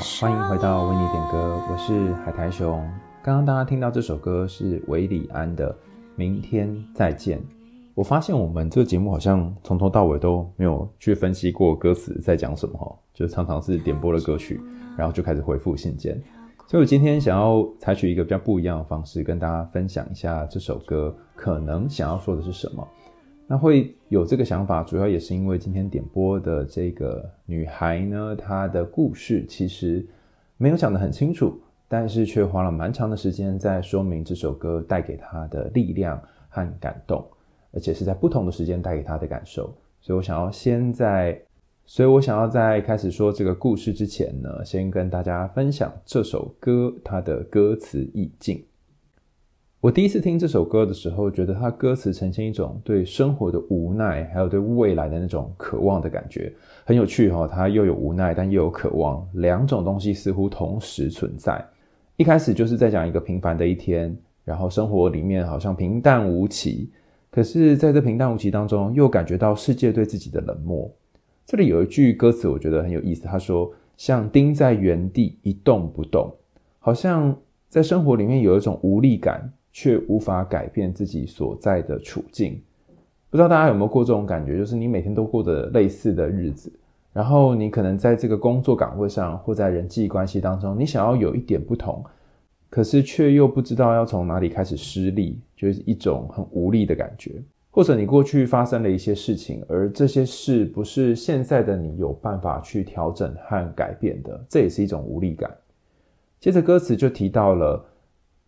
欢迎回到为你点歌，我是海苔熊。刚刚大家听到这首歌是韦礼安的《明天再见》。我发现我们这个节目好像从头到尾都没有去分析过歌词在讲什么哈，就常常是点播了歌曲，然后就开始回复信件。所以我今天想要采取一个比较不一样的方式，跟大家分享一下这首歌可能想要说的是什么。那会有这个想法，主要也是因为今天点播的这个女孩呢，她的故事其实没有讲得很清楚，但是却花了蛮长的时间在说明这首歌带给她的力量和感动，而且是在不同的时间带给她的感受。所以我想要先在，所以我想要在开始说这个故事之前呢，先跟大家分享这首歌它的歌词意境。我第一次听这首歌的时候，觉得它歌词呈现一种对生活的无奈，还有对未来的那种渴望的感觉，很有趣哈。它又有无奈，但又有渴望，两种东西似乎同时存在。一开始就是在讲一个平凡的一天，然后生活里面好像平淡无奇，可是在这平淡无奇当中，又感觉到世界对自己的冷漠。这里有一句歌词，我觉得很有意思，他说：“像钉在原地一动不动，好像在生活里面有一种无力感。”却无法改变自己所在的处境，不知道大家有没有过这种感觉？就是你每天都过着类似的日子，然后你可能在这个工作岗位上或在人际关系当中，你想要有一点不同，可是却又不知道要从哪里开始施力，就是一种很无力的感觉。或者你过去发生了一些事情，而这些事不是现在的你有办法去调整和改变的，这也是一种无力感。接着歌词就提到了。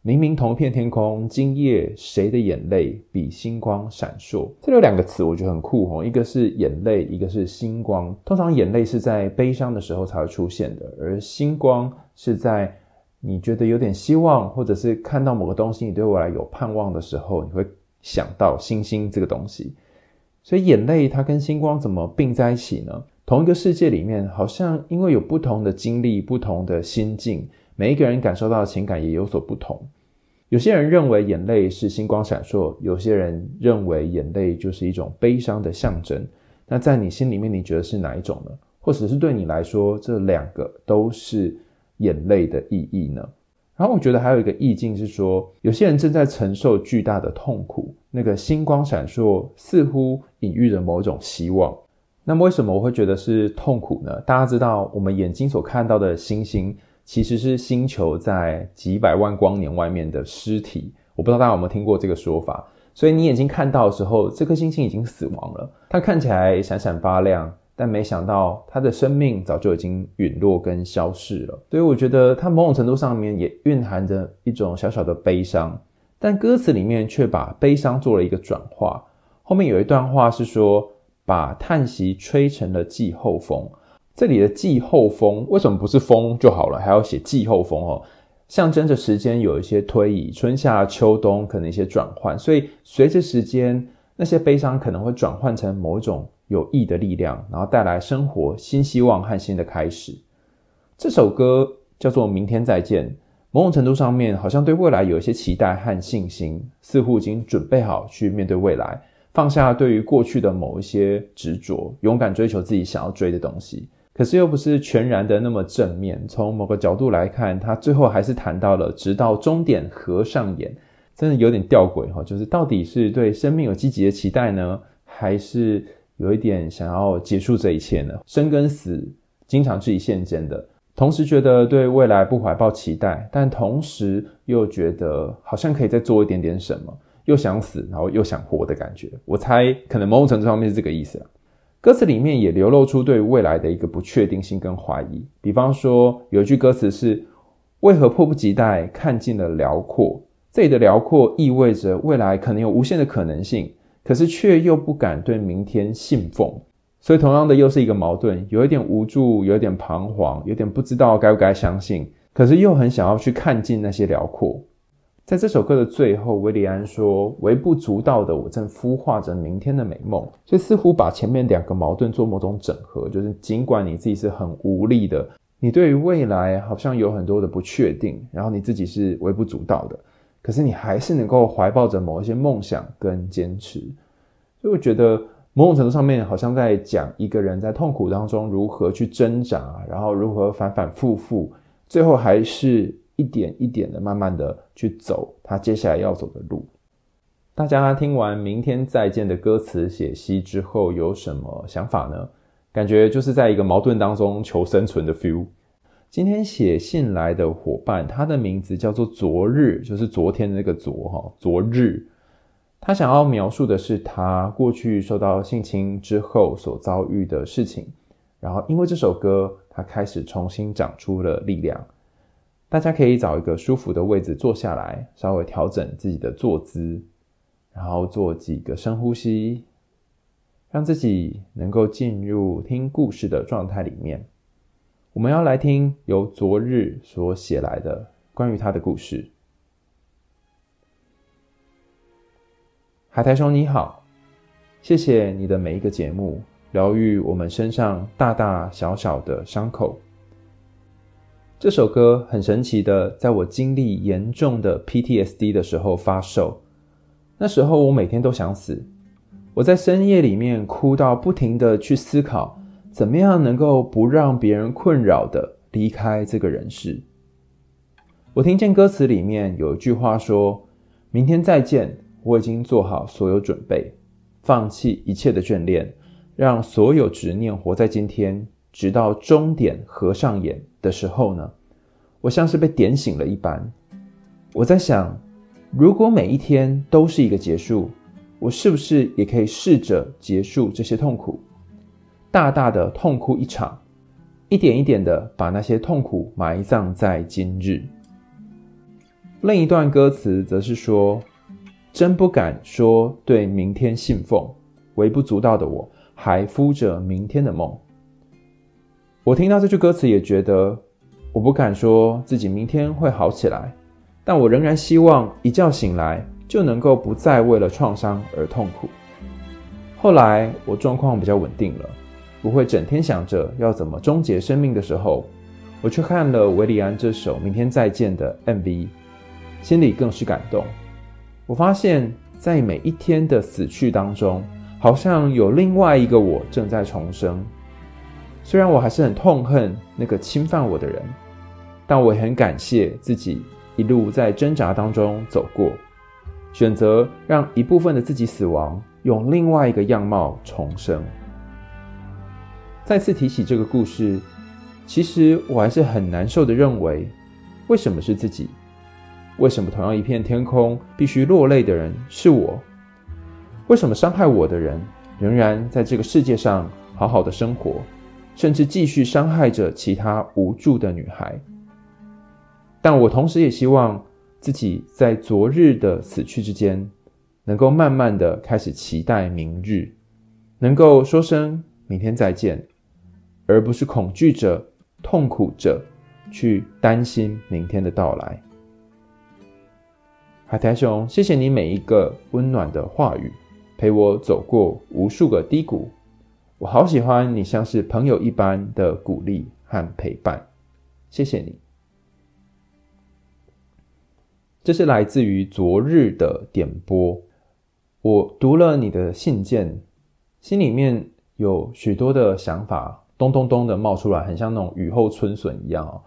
明明同一片天空，今夜谁的眼泪比星光闪烁？这里有两个词，我觉得很酷哦。一个是眼泪，一个是星光。通常眼泪是在悲伤的时候才会出现的，而星光是在你觉得有点希望，或者是看到某个东西，你对未来有盼望的时候，你会想到星星这个东西。所以眼泪它跟星光怎么并在一起呢？同一个世界里面，好像因为有不同的经历、不同的心境。每一个人感受到的情感也有所不同。有些人认为眼泪是星光闪烁，有些人认为眼泪就是一种悲伤的象征。那在你心里面，你觉得是哪一种呢？或者是对你来说，这两个都是眼泪的意义呢？然后我觉得还有一个意境是说，有些人正在承受巨大的痛苦，那个星光闪烁似乎隐喻着某种希望。那么为什么我会觉得是痛苦呢？大家知道，我们眼睛所看到的星星。其实是星球在几百万光年外面的尸体，我不知道大家有没有听过这个说法。所以你眼睛看到的时候，这颗星星已经死亡了，它看起来闪闪发亮，但没想到它的生命早就已经陨落跟消逝了。所以我觉得它某种程度上面也蕴含着一种小小的悲伤，但歌词里面却把悲伤做了一个转化。后面有一段话是说，把叹息吹成了季候风。这里的季候风为什么不是风就好了，还要写季候风哦？象征着时间有一些推移，春夏秋冬可能一些转换，所以随着时间，那些悲伤可能会转换成某种有益的力量，然后带来生活新希望和新的开始。这首歌叫做《明天再见》，某种程度上面好像对未来有一些期待和信心，似乎已经准备好去面对未来，放下对于过去的某一些执着，勇敢追求自己想要追的东西。可是又不是全然的那么正面。从某个角度来看，他最后还是谈到了“直到终点合上眼”，真的有点吊诡哈。就是到底是对生命有积极的期待呢，还是有一点想要结束这一切呢？生跟死经常是一线间的，同时觉得对未来不怀抱期待，但同时又觉得好像可以再做一点点什么，又想死，然后又想活的感觉。我猜可能某种程度上面是这个意思啊。歌词里面也流露出对未来的一个不确定性跟怀疑。比方说，有一句歌词是“为何迫不及待看尽了辽阔”，这里的辽阔意味着未来可能有无限的可能性，可是却又不敢对明天信奉。所以，同样的又是一个矛盾，有一点无助，有一点彷徨，有点不知道该不该相信，可是又很想要去看尽那些辽阔。在这首歌的最后，韦礼安说：“微不足道的我正孵化着明天的美梦。”所以似乎把前面两个矛盾做某种整合，就是尽管你自己是很无力的，你对于未来好像有很多的不确定，然后你自己是微不足道的，可是你还是能够怀抱着某一些梦想跟坚持。所以我觉得某种程度上面好像在讲一个人在痛苦当中如何去挣扎，然后如何反反复复，最后还是一点一点的慢慢的去走他接下来要走的路。大家听完《明天再见》的歌词解析之后有什么想法呢？感觉就是在一个矛盾当中求生存的 feel。今天写信来的伙伴，他的名字叫做昨日，就是昨天的那个昨哈，昨日。他想要描述的是他过去受到性侵之后所遭遇的事情，然后因为这首歌，他开始重新长出了力量。大家可以找一个舒服的位置坐下来，稍微调整自己的坐姿，然后做几个深呼吸，让自己能够进入听故事的状态里面。我们要来听由昨日所写来的关于他的故事。海苔熊你好，谢谢你的每一个节目，疗愈我们身上大大小小的伤口。这首歌很神奇的，在我经历严重的 PTSD 的时候发售。那时候我每天都想死，我在深夜里面哭到不停的去思考，怎么样能够不让别人困扰的离开这个人世。我听见歌词里面有一句话说：“明天再见。”我已经做好所有准备，放弃一切的眷恋，让所有执念活在今天，直到终点合上眼的时候呢，我像是被点醒了一般。我在想，如果每一天都是一个结束，我是不是也可以试着结束这些痛苦，大大的痛哭一场，一点一点的把那些痛苦埋葬在今日。另一段歌词则是说。真不敢说对明天信奉，微不足道的我还敷着明天的梦。我听到这句歌词也觉得，我不敢说自己明天会好起来，但我仍然希望一觉醒来就能够不再为了创伤而痛苦。后来我状况比较稳定了，不会整天想着要怎么终结生命的时候，我去看了韦礼安这首《明天再见》的 MV，心里更是感动。我发现，在每一天的死去当中，好像有另外一个我正在重生。虽然我还是很痛恨那个侵犯我的人，但我也很感谢自己一路在挣扎当中走过，选择让一部分的自己死亡，用另外一个样貌重生。再次提起这个故事，其实我还是很难受的，认为为什么是自己？为什么同样一片天空，必须落泪的人是我？为什么伤害我的人仍然在这个世界上好好的生活，甚至继续伤害着其他无助的女孩？但我同时也希望自己在昨日的死去之间，能够慢慢的开始期待明日，能够说声明天再见，而不是恐惧着、痛苦着去担心明天的到来。海苔熊，谢谢你每一个温暖的话语，陪我走过无数个低谷。我好喜欢你像是朋友一般的鼓励和陪伴，谢谢你。这是来自于昨日的点播。我读了你的信件，心里面有许多的想法，咚咚咚的冒出来，很像那种雨后春笋一样哦。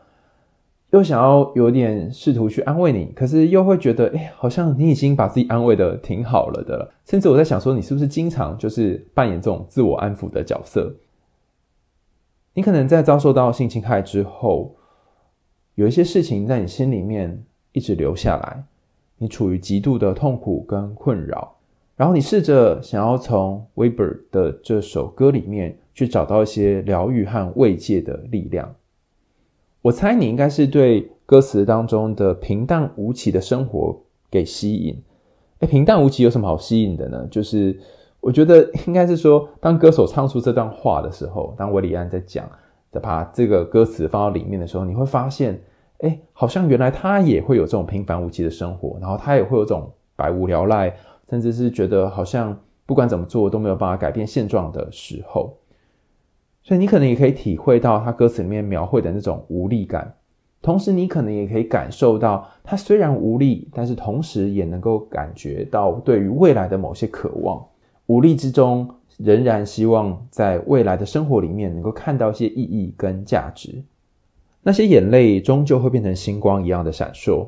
又想要有点试图去安慰你，可是又会觉得，哎，好像你已经把自己安慰得挺好了的了。甚至我在想说，你是不是经常就是扮演这种自我安抚的角色？你可能在遭受到性侵害之后，有一些事情在你心里面一直留下来，你处于极度的痛苦跟困扰，然后你试着想要从 Weber 的这首歌里面去找到一些疗愈和慰藉的力量。我猜你应该是对歌词当中的平淡无奇的生活给吸引。诶，平淡无奇有什么好吸引的呢？就是我觉得应该是说，当歌手唱出这段话的时候，当韦礼安在讲，在把这个歌词放到里面的时候，你会发现，诶，好像原来他也会有这种平凡无奇的生活，然后他也会有这种百无聊赖，甚至是觉得好像不管怎么做都没有办法改变现状的时候。所以你可能也可以体会到他歌词里面描绘的那种无力感，同时你可能也可以感受到他虽然无力，但是同时也能够感觉到对于未来的某些渴望。无力之中仍然希望在未来的生活里面能够看到一些意义跟价值。那些眼泪终究会变成星光一样的闪烁，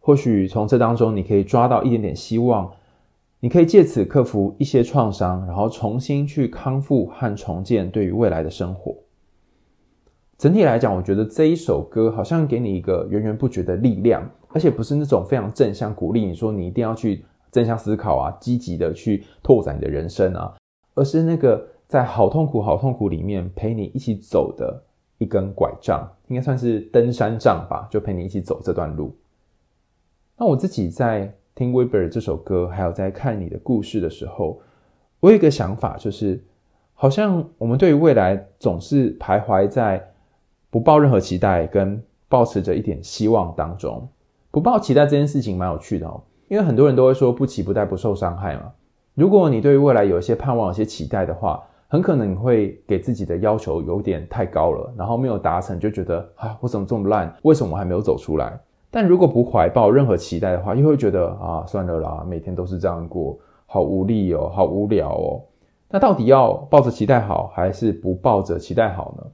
或许从这当中你可以抓到一点点希望，你可以借此克服一些创伤，然后重新去康复和重建对于未来的生活。整体来讲，我觉得这一首歌好像给你一个源源不绝的力量，而且不是那种非常正向鼓励你说你一定要去正向思考啊，积极的去拓展你的人生啊，而是那个在好痛苦、好痛苦里面陪你一起走的。一根拐杖，应该算是登山杖吧，就陪你一起走这段路。那我自己在听 Weber 这首歌，还有在看你的故事的时候，我有一个想法，就是好像我们对于未来总是徘徊在不抱任何期待，跟抱持着一点希望当中。不抱期待这件事情蛮有趣的哦，因为很多人都会说不期不待不受伤害嘛。如果你对于未来有一些盼望、有些期待的话，很可能你会给自己的要求有点太高了，然后没有达成就觉得啊，我怎么这么烂？为什么我还没有走出来？但如果不怀抱任何期待的话，又会觉得啊，算了啦，每天都是这样过，好无力哦，好无聊哦。那到底要抱着期待好，还是不抱着期待好呢？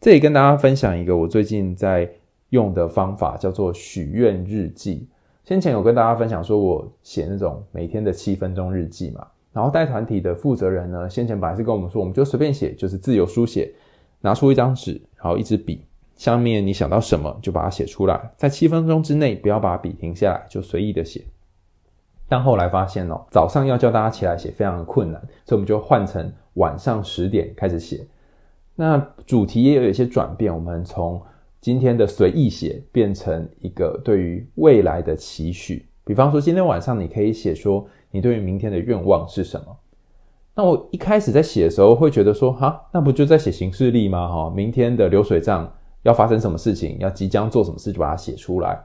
这里跟大家分享一个我最近在用的方法，叫做许愿日记。先前有跟大家分享说，我写那种每天的七分钟日记嘛。然后带团体的负责人呢，先前本来是跟我们说，我们就随便写，就是自由书写，拿出一张纸，然后一支笔，下面你想到什么就把它写出来，在七分钟之内不要把笔停下来，就随意的写。但后来发现哦，早上要叫大家起来写非常的困难，所以我们就换成晚上十点开始写。那主题也有一些转变，我们从今天的随意写变成一个对于未来的期许，比方说今天晚上你可以写说。你对于明天的愿望是什么？那我一开始在写的时候会觉得说，哈，那不就在写行事历吗？哈，明天的流水账要发生什么事情，要即将做什么事，就把它写出来。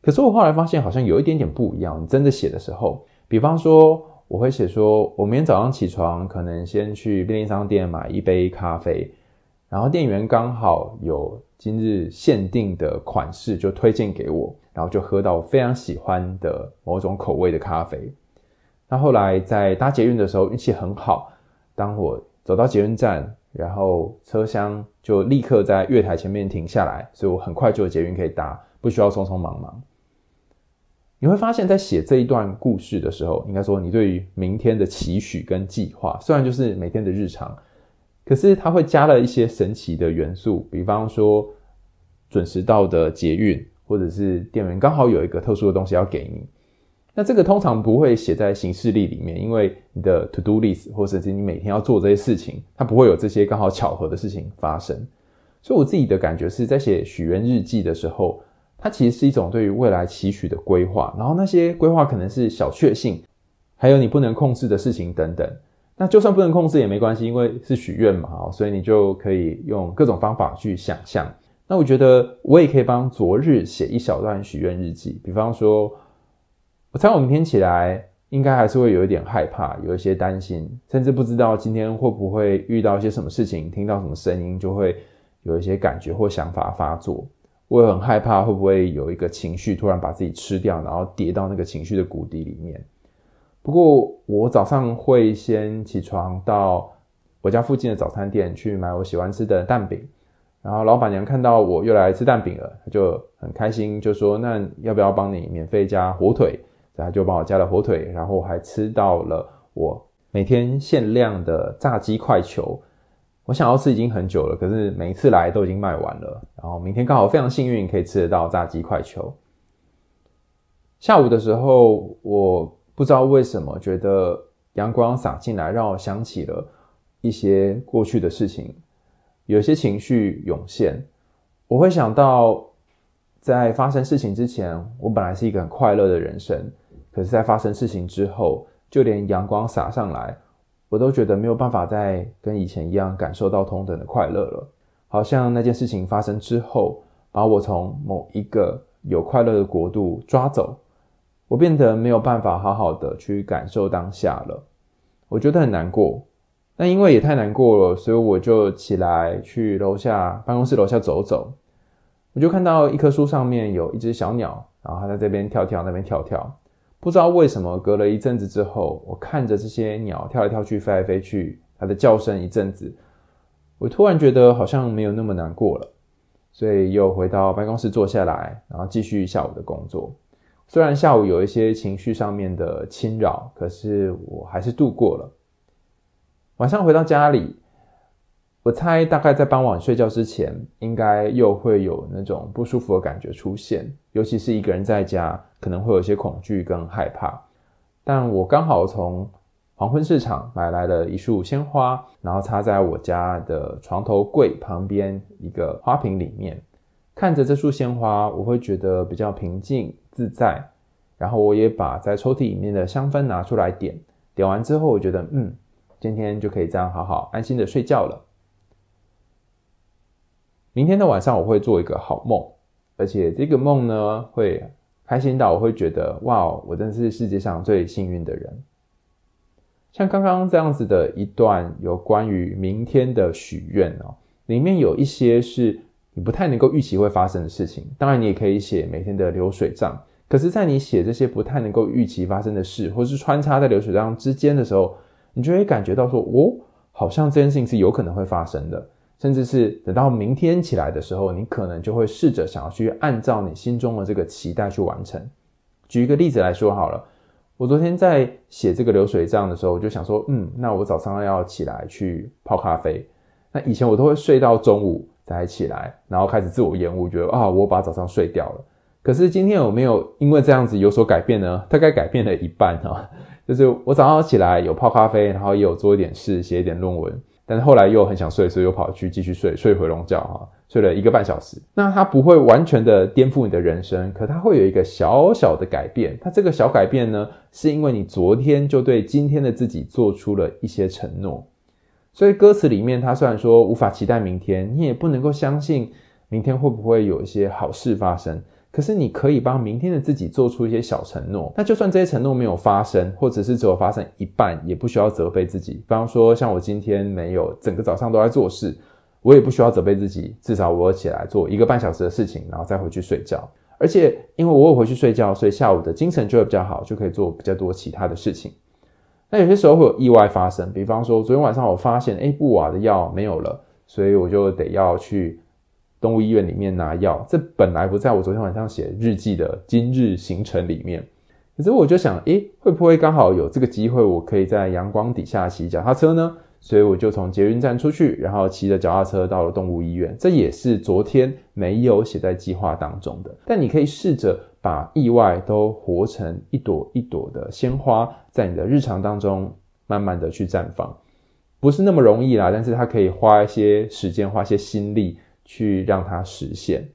可是我后来发现，好像有一点点不一样。你真的写的时候，比方说，我会写说，我明天早上起床，可能先去便利商店买一杯咖啡，然后店员刚好有今日限定的款式，就推荐给我，然后就喝到我非常喜欢的某种口味的咖啡。那后来在搭捷运的时候运气很好，当我走到捷运站，然后车厢就立刻在月台前面停下来，所以我很快就有捷运可以搭，不需要匆匆忙忙。你会发现在写这一段故事的时候，应该说你对于明天的期许跟计划，虽然就是每天的日常，可是它会加了一些神奇的元素，比方说准时到的捷运，或者是店员刚好有一个特殊的东西要给你。那这个通常不会写在行事历里面，因为你的 to do list 或者是你每天要做这些事情，它不会有这些刚好巧合的事情发生。所以我自己的感觉是在写许愿日记的时候，它其实是一种对于未来期许的规划。然后那些规划可能是小确幸，还有你不能控制的事情等等。那就算不能控制也没关系，因为是许愿嘛，所以你就可以用各种方法去想象。那我觉得我也可以帮昨日写一小段许愿日记，比方说。我猜我明天起来应该还是会有一点害怕，有一些担心，甚至不知道今天会不会遇到一些什么事情，听到什么声音就会有一些感觉或想法发作。我也很害怕会不会有一个情绪突然把自己吃掉，然后跌到那个情绪的谷底里面。不过我早上会先起床到我家附近的早餐店去买我喜欢吃的蛋饼，然后老板娘看到我又来吃蛋饼了，她就很开心，就说：“那要不要帮你免费加火腿？”然后就帮我加了火腿，然后还吃到了我每天限量的炸鸡块球。我想要吃已经很久了，可是每一次来都已经卖完了。然后明天刚好非常幸运可以吃得到炸鸡块球。下午的时候，我不知道为什么觉得阳光洒进来，让我想起了一些过去的事情，有些情绪涌现。我会想到，在发生事情之前，我本来是一个很快乐的人生。可是，在发生事情之后，就连阳光洒上来，我都觉得没有办法再跟以前一样感受到同等的快乐了。好像那件事情发生之后，把我从某一个有快乐的国度抓走，我变得没有办法好好的去感受当下了。我觉得很难过。那因为也太难过了，所以我就起来去楼下办公室楼下走走。我就看到一棵树上面有一只小鸟，然后它在这边跳跳，那边跳跳。不知道为什么，隔了一阵子之后，我看着这些鸟跳来跳去、飞来飞去，它的叫声一阵子，我突然觉得好像没有那么难过了，所以又回到办公室坐下来，然后继续下午的工作。虽然下午有一些情绪上面的侵扰，可是我还是度过了。晚上回到家里。我猜大概在傍晚睡觉之前，应该又会有那种不舒服的感觉出现，尤其是一个人在家，可能会有一些恐惧跟害怕。但我刚好从黄昏市场买来了一束鲜花，然后插在我家的床头柜旁边一个花瓶里面。看着这束鲜花，我会觉得比较平静自在。然后我也把在抽屉里面的香氛拿出来点，点完之后，我觉得嗯，今天就可以这样好好安心的睡觉了。明天的晚上我会做一个好梦，而且这个梦呢会开心到我会觉得哇，我真的是世界上最幸运的人。像刚刚这样子的一段有关于明天的许愿哦，里面有一些是你不太能够预期会发生的事情。当然你也可以写每天的流水账，可是在你写这些不太能够预期发生的事，或是穿插在流水账之间的时候，你就会感觉到说，哦，好像这件事情是有可能会发生的。甚至是等到明天起来的时候，你可能就会试着想要去按照你心中的这个期待去完成。举一个例子来说好了，我昨天在写这个流水账的时候，我就想说，嗯，那我早上要起来去泡咖啡。那以前我都会睡到中午才起来，然后开始自我厌恶，觉得啊，我把早上睡掉了。可是今天有没有因为这样子有所改变呢？大概改变了一半啊，就是我早上起来有泡咖啡，然后也有做一点事，写一点论文。但是后来又很想睡，所以又跑去继续睡，睡回笼觉哈，睡了一个半小时。那它不会完全的颠覆你的人生，可它会有一个小小的改变。它这个小改变呢，是因为你昨天就对今天的自己做出了一些承诺。所以歌词里面，它虽然说无法期待明天，你也不能够相信明天会不会有一些好事发生。可是你可以帮明天的自己做出一些小承诺，那就算这些承诺没有发生，或者是只有发生一半，也不需要责备自己。比方说，像我今天没有整个早上都在做事，我也不需要责备自己，至少我起来做一个半小时的事情，然后再回去睡觉。而且因为我有回去睡觉，所以下午的精神就会比较好，就可以做比较多其他的事情。那有些时候会有意外发生，比方说昨天晚上我发现，诶，布瓦的药没有了，所以我就得要去。动物医院里面拿药，这本来不在我昨天晚上写日记的今日行程里面。可是我就想，诶，会不会刚好有这个机会，我可以在阳光底下骑脚踏车呢？所以我就从捷运站出去，然后骑着脚踏车到了动物医院。这也是昨天没有写在计划当中的。但你可以试着把意外都活成一朵一朵的鲜花，在你的日常当中慢慢的去绽放。不是那么容易啦，但是它可以花一些时间，花一些心力。去让它实现。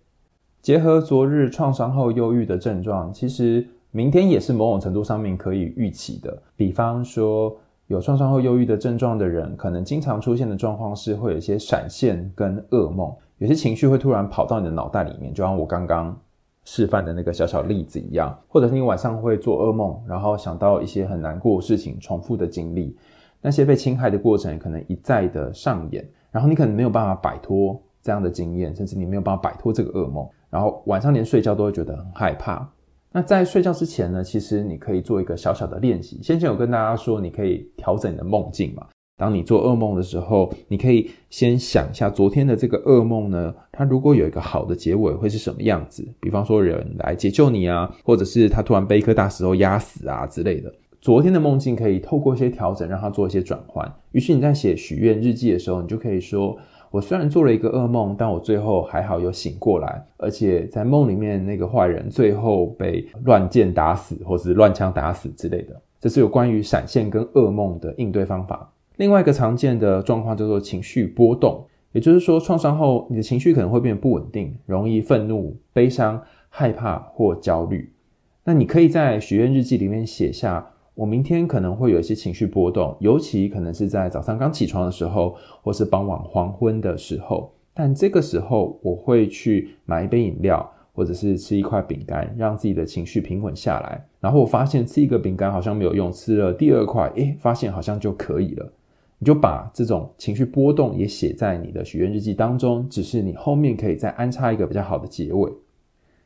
结合昨日创伤后忧郁的症状，其实明天也是某种程度上面可以预期的。比方说，有创伤后忧郁的症状的人，可能经常出现的状况是会有一些闪现跟噩梦，有些情绪会突然跑到你的脑袋里面，就像我刚刚示范的那个小小例子一样，或者是你晚上会做噩梦，然后想到一些很难过的事情，重复的经历，那些被侵害的过程可能一再的上演，然后你可能没有办法摆脱。这样的经验，甚至你没有办法摆脱这个噩梦，然后晚上连睡觉都会觉得很害怕。那在睡觉之前呢，其实你可以做一个小小的练习。先前有跟大家说，你可以调整你的梦境嘛。当你做噩梦的时候，你可以先想一下昨天的这个噩梦呢，它如果有一个好的结尾，会是什么样子？比方说人来解救你啊，或者是他突然被一颗大石头压死啊之类的。昨天的梦境可以透过一些调整，让它做一些转换。于是你在写许愿日记的时候，你就可以说。我虽然做了一个噩梦，但我最后还好有醒过来，而且在梦里面那个坏人最后被乱箭打死，或是乱枪打死之类的。这是有关于闪现跟噩梦的应对方法。另外一个常见的状况叫做情绪波动，也就是说创伤后你的情绪可能会变得不稳定，容易愤怒、悲伤、害怕或焦虑。那你可以在许愿日记里面写下。我明天可能会有一些情绪波动，尤其可能是在早上刚起床的时候，或是傍晚黄昏的时候。但这个时候，我会去买一杯饮料，或者是吃一块饼干，让自己的情绪平稳下来。然后我发现吃一个饼干好像没有用，吃了第二块，诶，发现好像就可以了。你就把这种情绪波动也写在你的许愿日记当中，只是你后面可以再安插一个比较好的结尾。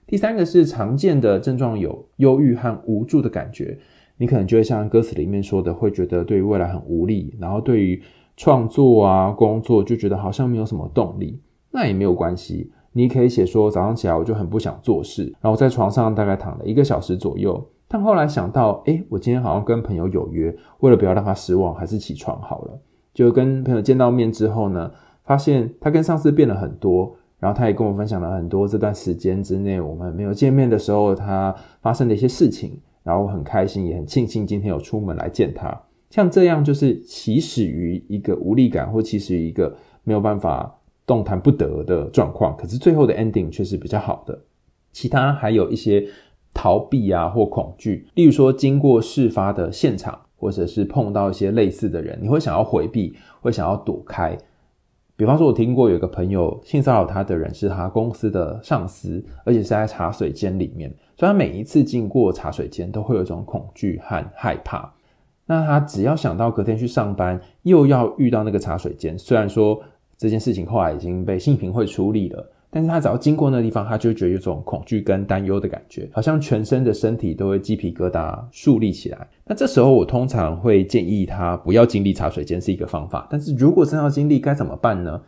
第三个是常见的症状有忧郁和无助的感觉。你可能就会像歌词里面说的，会觉得对于未来很无力，然后对于创作啊、工作就觉得好像没有什么动力，那也没有关系。你可以写说早上起来我就很不想做事，然后在床上大概躺了一个小时左右。但后来想到，诶，我今天好像跟朋友有约，为了不要让他失望，还是起床好了。就跟朋友见到面之后呢，发现他跟上次变了很多，然后他也跟我分享了很多这段时间之内我们没有见面的时候他发生的一些事情，然后很开心，也很庆幸今天有出门来见他。像这样就是起始于一个无力感，或起始于一个没有办法。动弹不得的状况，可是最后的 ending 却是比较好的。其他还有一些逃避啊或恐惧，例如说经过事发的现场，或者是碰到一些类似的人，你会想要回避，会想要躲开。比方说，我听过有一个朋友性骚扰他的人是他公司的上司，而且是在茶水间里面，所以他每一次经过茶水间都会有一种恐惧和害怕。那他只要想到隔天去上班，又要遇到那个茶水间，虽然说。这件事情后来已经被性平会处理了，但是他只要经过那个地方，他就觉得有种恐惧跟担忧的感觉，好像全身的身体都会鸡皮疙瘩竖立起来。那这时候我通常会建议他不要经历茶水间是一个方法，但是如果真要经历该怎么办呢？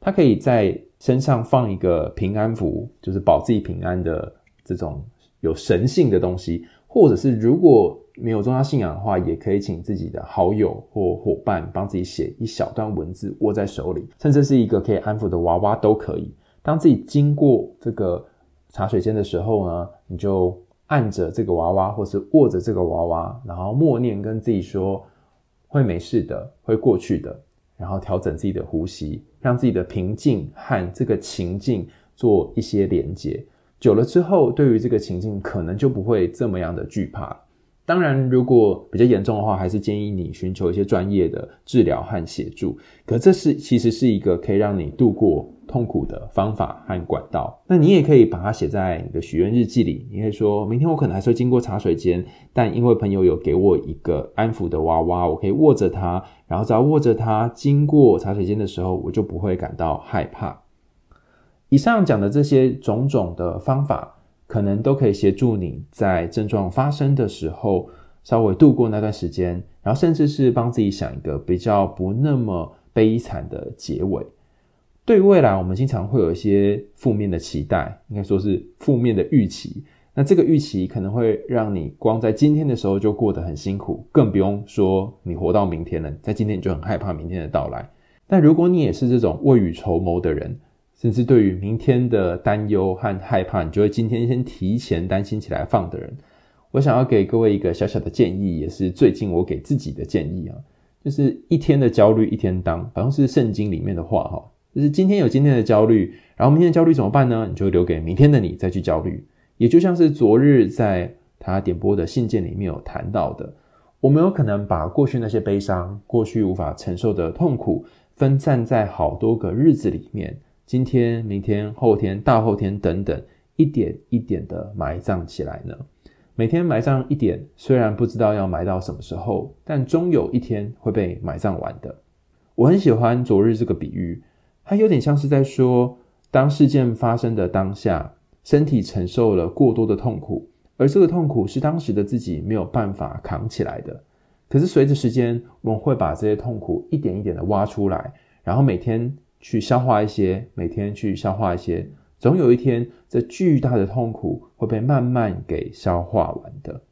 他可以在身上放一个平安符，就是保自己平安的这种有神性的东西，或者是如果。没有宗教信仰的话，也可以请自己的好友或伙伴帮自己写一小段文字，握在手里，甚至是一个可以安抚的娃娃都可以。当自己经过这个茶水间的时候呢，你就按着这个娃娃，或是握着这个娃娃，然后默念跟自己说：“会没事的，会过去的。”然后调整自己的呼吸，让自己的平静和这个情境做一些连接。久了之后，对于这个情境，可能就不会这么样的惧怕。当然，如果比较严重的话，还是建议你寻求一些专业的治疗和协助。可这是其实是一个可以让你度过痛苦的方法和管道。那你也可以把它写在你的许愿日记里。你可以说明天我可能还是会经过茶水间，但因为朋友有给我一个安抚的娃娃，我可以握着它，然后只要握着它经过茶水间的时候，我就不会感到害怕。以上讲的这些种种的方法。可能都可以协助你在症状发生的时候稍微度过那段时间，然后甚至是帮自己想一个比较不那么悲惨的结尾。对未来，我们经常会有一些负面的期待，应该说是负面的预期。那这个预期可能会让你光在今天的时候就过得很辛苦，更不用说你活到明天了。在今天你就很害怕明天的到来。但如果你也是这种未雨绸缪的人，甚至对于明天的担忧和害怕，你就会今天先提前担心起来放的人，我想要给各位一个小小的建议，也是最近我给自己的建议啊，就是一天的焦虑一天当，好像是圣经里面的话哈，就是今天有今天的焦虑，然后明天的焦虑怎么办呢？你就留给明天的你再去焦虑，也就像是昨日在他点播的信件里面有谈到的，我们有可能把过去那些悲伤、过去无法承受的痛苦，分散在好多个日子里面。今天、明天、后天、大后天等等，一点一点的埋葬起来呢。每天埋葬一点，虽然不知道要埋到什么时候，但终有一天会被埋葬完的。我很喜欢昨日这个比喻，它有点像是在说，当事件发生的当下，身体承受了过多的痛苦，而这个痛苦是当时的自己没有办法扛起来的。可是随着时间，我们会把这些痛苦一点一点的挖出来，然后每天。去消化一些，每天去消化一些，总有一天，这巨大的痛苦会被慢慢给消化完的。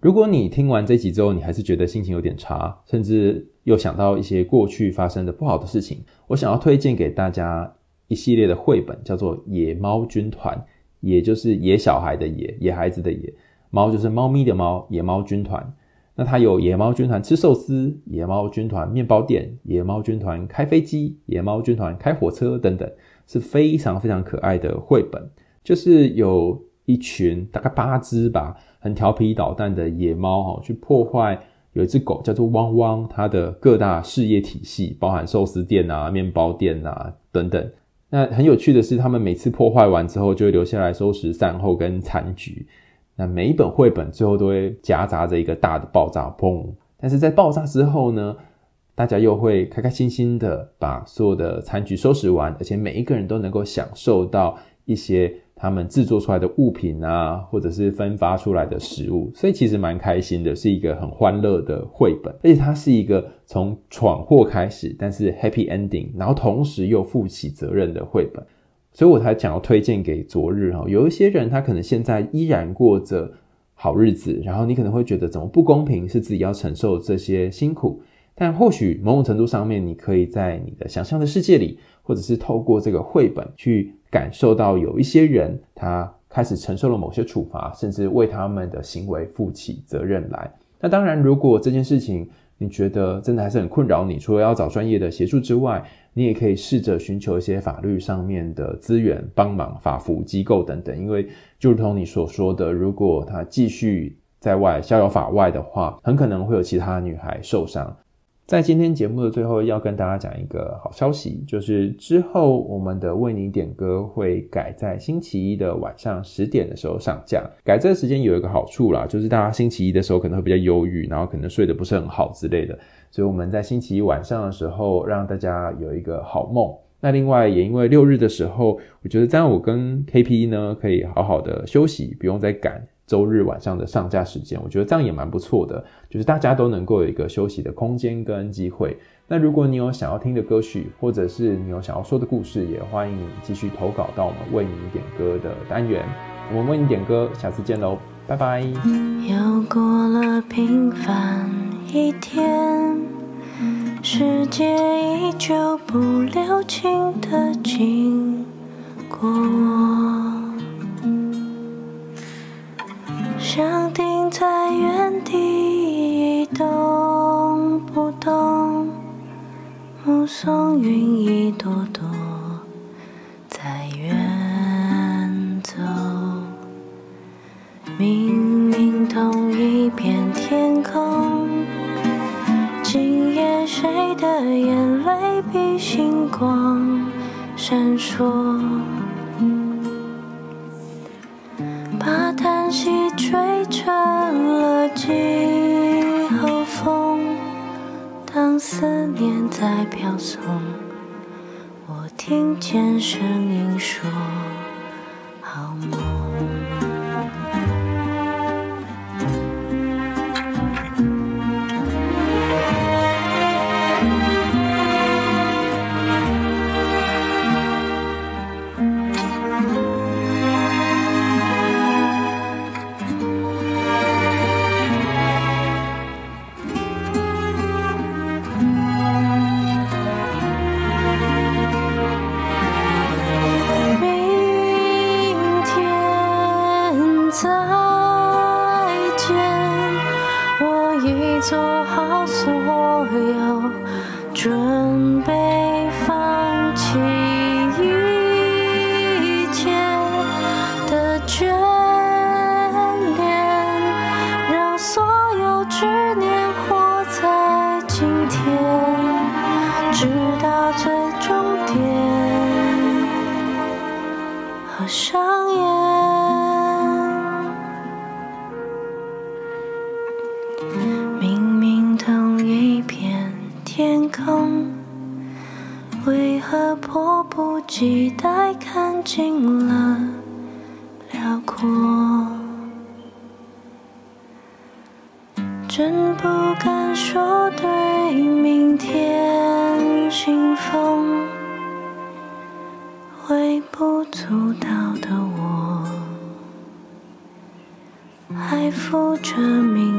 如果你听完这集之后，你还是觉得心情有点差，甚至又想到一些过去发生的不好的事情，我想要推荐给大家一系列的绘本，叫做《野猫军团》，也就是野小孩的野，野孩子的野，猫就是猫咪的猫，野猫军团。那它有野猫军团吃寿司、野猫军团面包店、野猫军团开飞机、野猫军团开火车等等，是非常非常可爱的绘本。就是有一群大概八只吧，很调皮捣蛋的野猫哈，去破坏有一只狗叫做汪汪，它的各大事业体系，包含寿司店啊、面包店啊等等。那很有趣的是，他们每次破坏完之后，就会留下来收拾善后跟残局。每一本绘本最后都会夹杂着一个大的爆炸，砰！但是在爆炸之后呢，大家又会开开心心的把所有的残局收拾完，而且每一个人都能够享受到一些他们制作出来的物品啊，或者是分发出来的食物，所以其实蛮开心的，是一个很欢乐的绘本，而且它是一个从闯祸开始，但是 happy ending，然后同时又负起责任的绘本，所以我才想要推荐给昨日哈，有一些人他可能现在依然过着好日子，然后你可能会觉得怎么不公平，是自己要承受这些辛苦。但或许某种程度上面，你可以在你的想象的世界里，或者是透过这个绘本去感受到，有一些人他开始承受了某些处罚，甚至为他们的行为负起责任来。那当然，如果这件事情你觉得真的还是很困扰你，除了要找专业的协助之外，你也可以试着寻求一些法律上面的资源帮忙，法服机构等等。因为就如同你所说的，如果他继续在外逍遥法外的话，很可能会有其他女孩受伤。在今天节目的最后，要跟大家讲一个好消息，就是之后我们的为你点歌会改在星期一的晚上十点的时候上架。改这个时间有一个好处啦，就是大家星期一的时候可能会比较忧郁，然后可能睡得不是很好之类的，所以我们在星期一晚上的时候让大家有一个好梦。那另外也因为六日的时候，我觉得这样我跟 KP 呢可以好好的休息，不用再赶。周日晚上的上架时间，我觉得这样也蛮不错的，就是大家都能够有一个休息的空间跟机会。那如果你有想要听的歌曲，或者是你有想要说的故事，也欢迎你继续投稿到我们为你点歌的单元。我们为你点歌，下次见喽，拜拜。又过了平凡一天，世界依旧不留情的经过。像定在原地一动不动，目送云一朵朵闪烁？把叹息吹成了季候风，当思念在飘送，我听见声音说。为何迫不及待看尽了辽阔？真不敢说对明天信奉，微不足道的我，还负着明。